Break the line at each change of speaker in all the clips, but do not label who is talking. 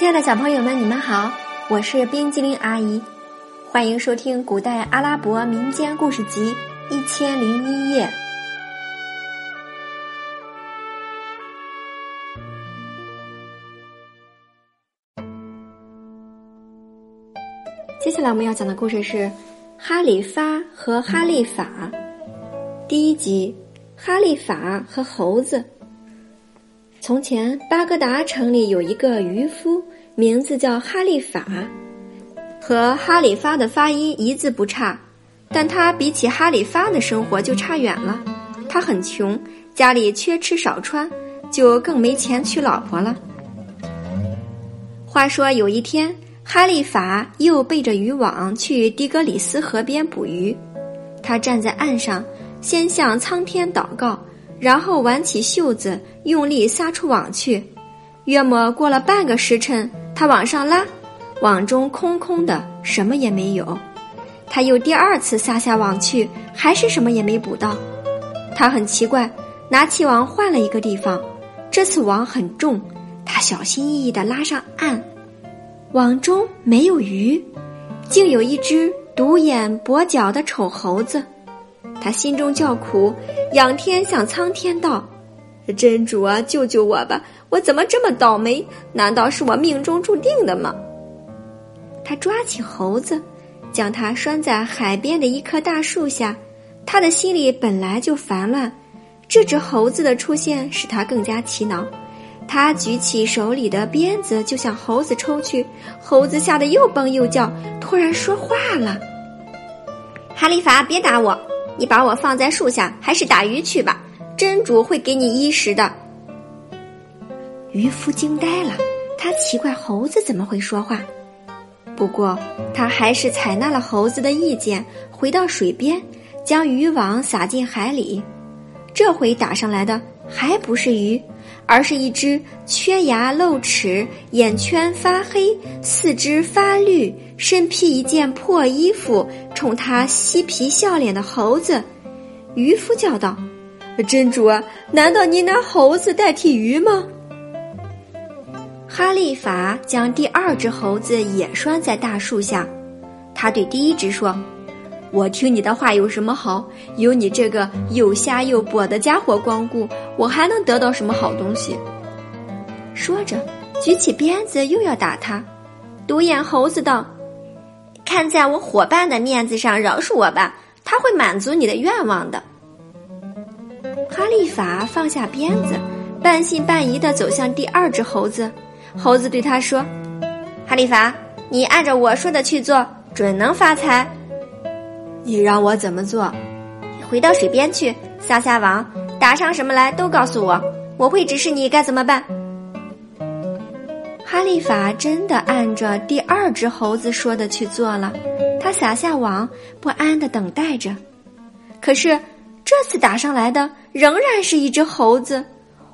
亲爱的小朋友们，你们好，我是冰激凌阿姨，欢迎收听古代阿拉伯民间故事集《一千零一夜》。接下来我们要讲的故事是《哈里发和哈利法》第一集《哈利法和猴子》。从前，巴格达城里有一个渔夫，名字叫哈利法，和哈里发的发音一字不差，但他比起哈里发的生活就差远了。他很穷，家里缺吃少穿，就更没钱娶老婆了。话说有一天，哈利法又背着渔网去迪格里斯河边捕鱼，他站在岸上，先向苍天祷告。然后挽起袖子，用力撒出网去。约莫过了半个时辰，他往上拉，网中空空的，什么也没有。他又第二次撒下网去，还是什么也没捕到。他很奇怪，拿起网换了一个地方。这次网很重，他小心翼翼地拉上岸，网中没有鱼，竟有一只独眼跛脚的丑猴子。他心中叫苦，仰天向苍天道：“真主啊，救救我吧！我怎么这么倒霉？难道是我命中注定的吗？”他抓起猴子，将它拴在海边的一棵大树下。他的心里本来就烦乱，这只猴子的出现使他更加气恼。他举起手里的鞭子就向猴子抽去，猴子吓得又蹦又叫，突然说话了：“哈利法，别打我！”你把我放在树下，还是打鱼去吧。真主会给你衣食的。渔夫惊呆了，他奇怪猴子怎么会说话。不过他还是采纳了猴子的意见，回到水边，将渔网撒进海里。这回打上来的还不是鱼，而是一只缺牙露齿、眼圈发黑、四肢发绿。身披一件破衣服，冲他嬉皮笑脸的猴子，渔夫叫道：“真主啊，难道你拿猴子代替鱼吗？”哈利法将第二只猴子也拴在大树下，他对第一只说：“我听你的话有什么好？有你这个又瞎又跛的家伙光顾，我还能得到什么好东西？”说着，举起鞭子又要打他。独眼猴子道。看在我伙伴的面子上，饶恕我吧，他会满足你的愿望的。哈利法放下鞭子，半信半疑的走向第二只猴子。猴子对他说：“哈利法，你按照我说的去做，准能发财。
你让我怎么做？
回到水边去，撒下网，打上什么来都告诉我，我会指示你该怎么办。”哈利法真的按着第二只猴子说的去做了，他撒下网，不安的等待着。可是这次打上来的仍然是一只猴子，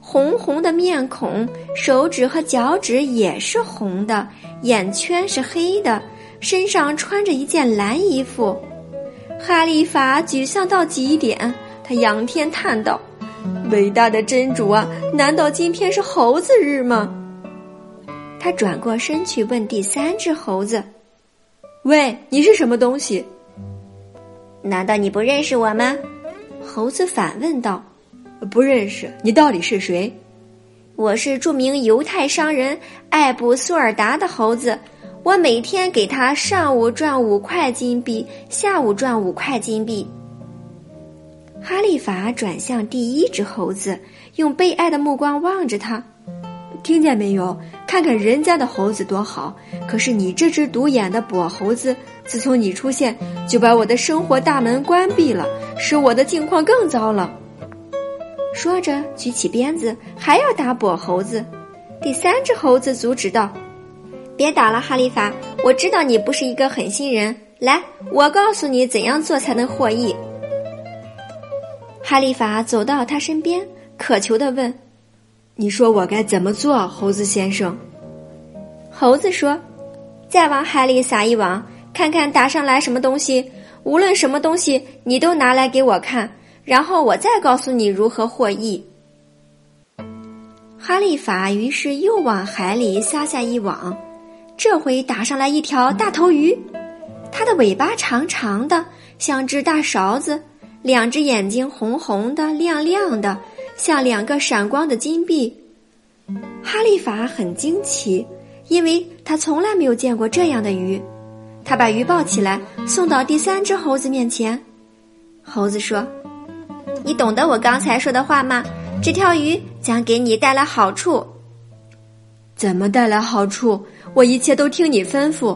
红红的面孔，手指和脚趾也是红的，眼圈是黑的，身上穿着一件蓝衣服。哈利法沮丧到极点，他仰天叹道：“伟大的真主啊，难道今天是猴子日吗？”他转过身去问第三只猴子：“
喂，你是什么东西？
难道你不认识我吗？”猴子反问道：“
不认识。你到底是谁？”“
我是著名犹太商人艾布苏尔达的猴子。我每天给他上午赚五块金币，下午赚五块金币。”哈利法转向第一只猴子，用悲哀的目光望着他。
听见没有？看看人家的猴子多好，可是你这只独眼的跛猴子，自从你出现，就把我的生活大门关闭了，使我的境况更糟了。
说着，举起鞭子，还要打跛猴子。第三只猴子阻止道：“别打了，哈利法，我知道你不是一个狠心人。来，我告诉你怎样做才能获益。”哈利法走到他身边，渴求的问。
你说我该怎么做，猴子先生？
猴子说：“再往海里撒一网，看看打上来什么东西。无论什么东西，你都拿来给我看，然后我再告诉你如何获益。”哈利法于是又往海里撒下一网，这回打上来一条大头鱼，它的尾巴长长的，像只大勺子，两只眼睛红红的、亮亮的，像两个闪光的金币。哈利法很惊奇，因为他从来没有见过这样的鱼。他把鱼抱起来，送到第三只猴子面前。猴子说：“你懂得我刚才说的话吗？这条鱼将给你带来好处。
怎么带来好处？我一切都听你吩咐。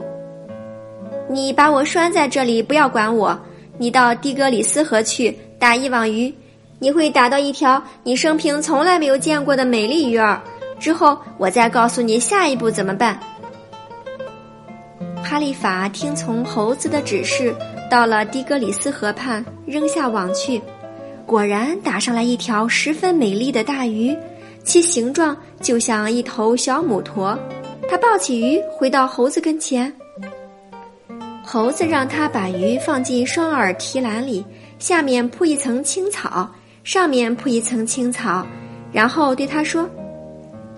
你把我拴在这里，不要管我。你到蒂格里斯河去打一网鱼，你会打到一条你生平从来没有见过的美丽鱼儿。之后，我再告诉你下一步怎么办。”哈利法听从猴子的指示。到了迪格里斯河畔，扔下网去，果然打上来一条十分美丽的大鱼，其形状就像一头小母驼。他抱起鱼回到猴子跟前，猴子让他把鱼放进双耳提篮里，下面铺一层青草，上面铺一层青草，然后对他说：“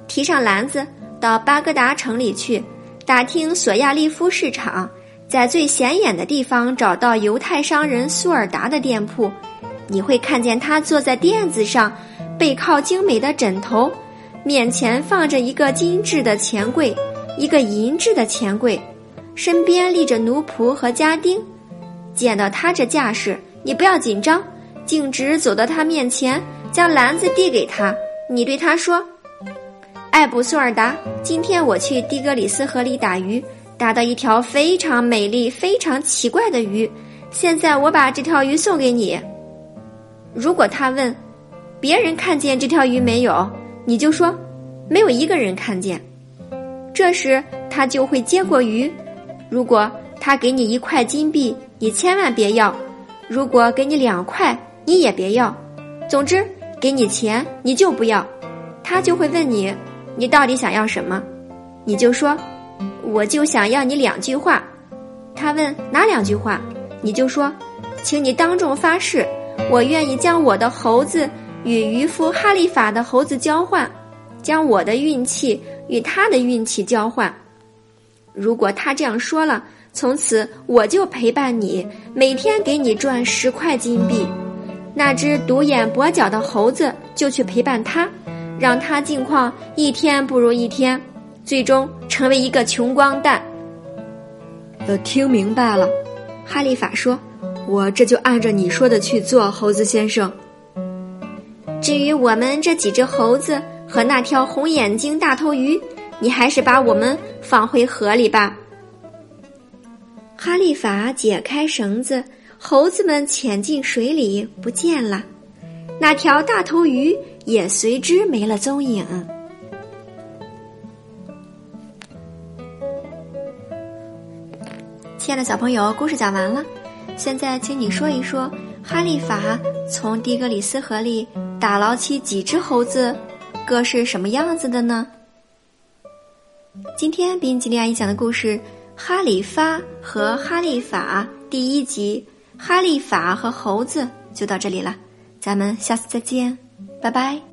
提上篮子，到巴格达城里去，打听索亚利夫市场。”在最显眼的地方找到犹太商人苏尔达的店铺，你会看见他坐在垫子上，背靠精美的枕头，面前放着一个金质的钱柜，一个银质的钱柜，身边立着奴仆和家丁。见到他这架势，你不要紧张，径直走到他面前，将篮子递给他。你对他说：“艾布苏尔达，今天我去蒂格里斯河里打鱼。”打到一条非常美丽、非常奇怪的鱼，现在我把这条鱼送给你。如果他问别人看见这条鱼没有，你就说没有一个人看见。这时他就会接过鱼。如果他给你一块金币，你千万别要；如果给你两块，你也别要。总之，给你钱你就不要。他就会问你，你到底想要什么？你就说。我就想要你两句话，他问哪两句话，你就说，请你当众发誓，我愿意将我的猴子与渔夫哈利法的猴子交换，将我的运气与他的运气交换。如果他这样说了，从此我就陪伴你，每天给你赚十块金币。那只独眼跛脚的猴子就去陪伴他，让他境况一天不如一天。最终成为一个穷光蛋。
呃，听明白了，
哈利法说：“
我这就按照你说的去做，猴子先生。
至于我们这几只猴子和那条红眼睛大头鱼，你还是把我们放回河里吧。”哈利法解开绳子，猴子们潜进水里不见了，那条大头鱼也随之没了踪影。亲爱的小朋友，故事讲完了，现在请你说一说，哈利法从蒂格里斯河里打捞起几只猴子，各是什么样子的呢？今天冰激凌阿姨讲的故事《哈里发和哈利法》第一集《哈利法和猴子》就到这里了，咱们下次再见，拜拜。